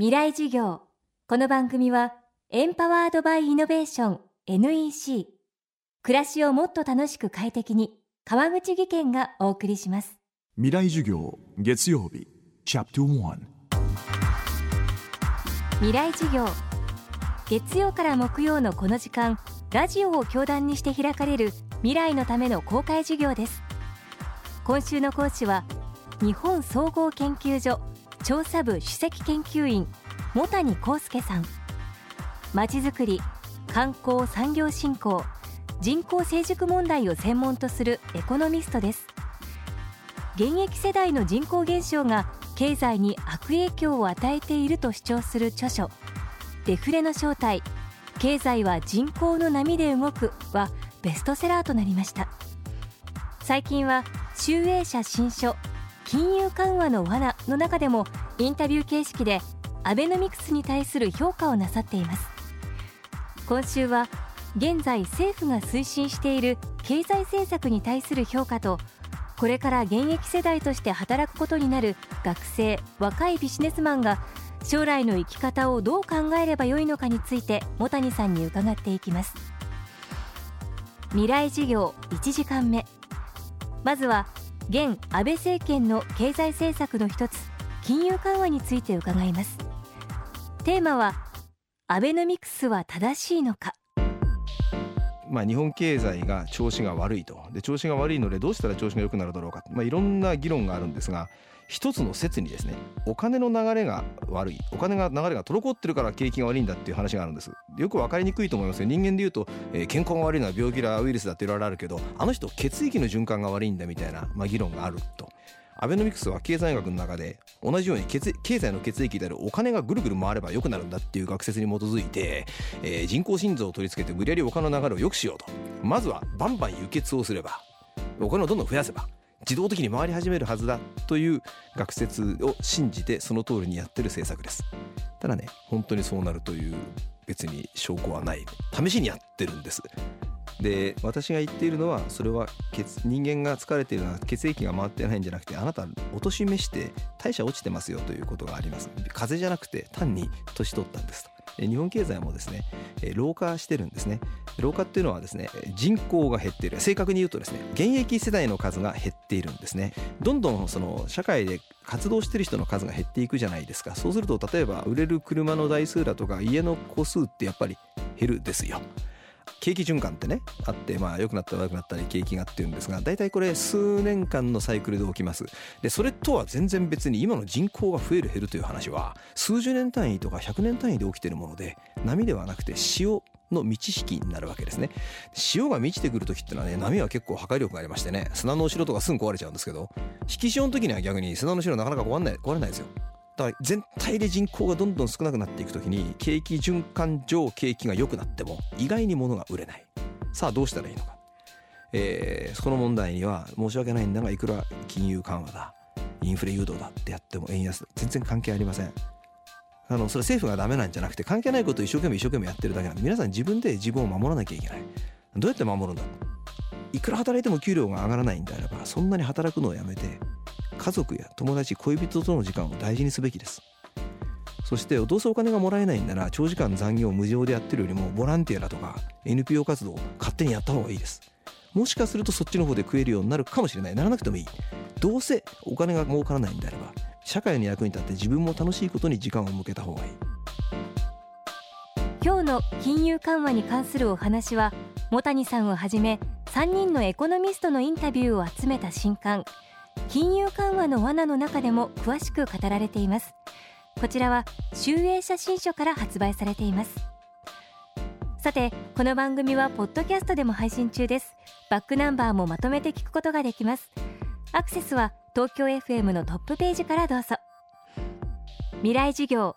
未来授業。この番組はエンパワードバイイノベーション NEC 暮らしをもっと楽しく快適に川口義賢がお送りします。未来授業月曜日チャプト1未来授業。月曜から木曜のこの時間ラジオを教壇にして開かれる未来のための公開授業です。今週の講師は日本総合研究所調査部首席研究員茂谷康介さん。まちづくり観光産業振興人口成熟問題を専門とするエコノミストです。現役世代の人口減少が経済に悪影響を与えていると主張する著書デフレの正体経済は人口の波で動くはベストセラーとなりました。最近は集英社新書金融緩和の罠の中でもインタビュー形式でアベノミクスに対する評価をなさっています。今週は現在政府が推進している経済政策に対する評価とこれから現役世代として働くことになる学生若いビジネスマンが将来の生き方をどう考えればよいのかについて茂谷さんに伺っていきます。未来事業1時間目。まずは現安倍政権の経済政策の一つ金融緩和について伺います。テーマはアベノミクスは正しいのか。まあ、日本経済が調子が悪いと。で調子が悪いのでどうしたら調子が良くなるだろうか、まあ、いろんな議論があるんですが一つの説にですねお金の流れが悪い。お金が流れが滞ってるから景気が悪いんだっていう話があるんです。よく分かりにくいと思いますよ。人間で言うと、えー、健康が悪いのは病気だウイルスだっていろいろあるけどあの人血液の循環が悪いんだみたいな、まあ、議論があると。アベノミクスは経済学の中で同じように経済の血液であるお金がぐるぐる回れば良くなるんだっていう学説に基づいて、えー、人工心臓を取り付けて無理やりお金の流れを良くしようと。まずはバンバン輸血をすればお金をどんどん増やせば自動的に回り始めるはずだという学説を信じてその通りにやってる政策です。ただね本当にそうなるという別に証拠はない。試しにやってるんです。で私が言っているのはそれは血人間が疲れているのは血液が回ってないんじゃなくてあなたお年めして代謝落ちてますよということがあります。風邪じゃなくて単に年取ったんですと。日本経済もですね老化してるんですね。老化っていうのはですね人口が減っている。正確に言うとですね現役世代の数が減っているんですね。どんどんその社会で活動してる人の数が減っていくじゃないですか。そうすると例えば売れる車の台数だとか家の戸数ってやっぱり減るですよ。景気循環ってねあってまあ良くなったり悪くなったり景気がっていうんですが大体これ数年間のサイクルで起きます。でそれとは全然別に今の人口が増える減るという話は数十年単位とか100年単位で起きてるもので波ではなくて潮の満ち引きになるわけですね。潮が満ちてくる時ってのはね波は結構破壊力がありましてね砂の後ろとかすぐ壊れちゃうんですけど引き潮の時には逆に砂の後ろなかなか壊れない壊れないですよ。だから全体で人口がどんどん少なくなっていくときに景気循環上景気が良くなっても意外に物が売れない。さあどうしたらいいのか、えー、その問題には申し訳ないんだがいくら金融緩和だ。インフレ誘導だってやっても円安全然関係ありません。あのそれ政府がダメなんじゃなくて関係ないことを一生懸命一生懸命やってるだけなんで皆さん自分で自分を守らなきゃいけない。どうやって守るんだ？いくら働いても給料が上がらないんであればそんなに働くのをやめて家族や友達恋人との時間を大事にすべきです。そしてどうせお金がもらえないんなら長時間残業を無償でやってるよりもボランティアだとか NPO 活動を勝手にやった方がいいです。もしかするとそっちの方で食えるようになるかもしれない。ならなくてもいい。どうせお金が儲からないんであれば社会の役に立って自分も楽しいことに時間を向けた方がいい。今日の金融緩和に関するお話は茂谷さんをはじめ3人のエコノミストのインタビューを集めた新刊金融緩和の罠の中でも詳しく語られています。こちらは集英写真書から発売されています。さてこの番組はポッドキャストでも配信中です。バックナンバーもまとめて聞くことができます。アクセスは東京 FM のトップページからどうぞ。未来事業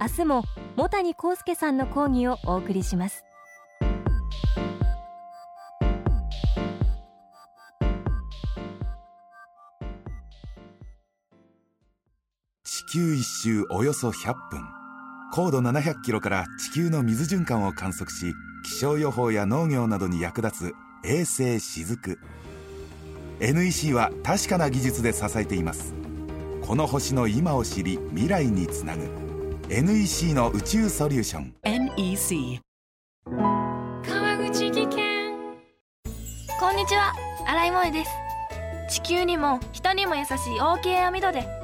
明日も茂谷幸介さんの講義をお送りします。球一周およそ100分。高度700キロから地球の水循環を観測し気象予報や農業などに役立つ衛星しずく。NEC は確かな技術で支えています。この星の今を知り未来につなぐ。NEC の宇宙ソリューション。NEC 川口技研。こんにちは。新井萌です。地球にも人にも優しい OK 網戸で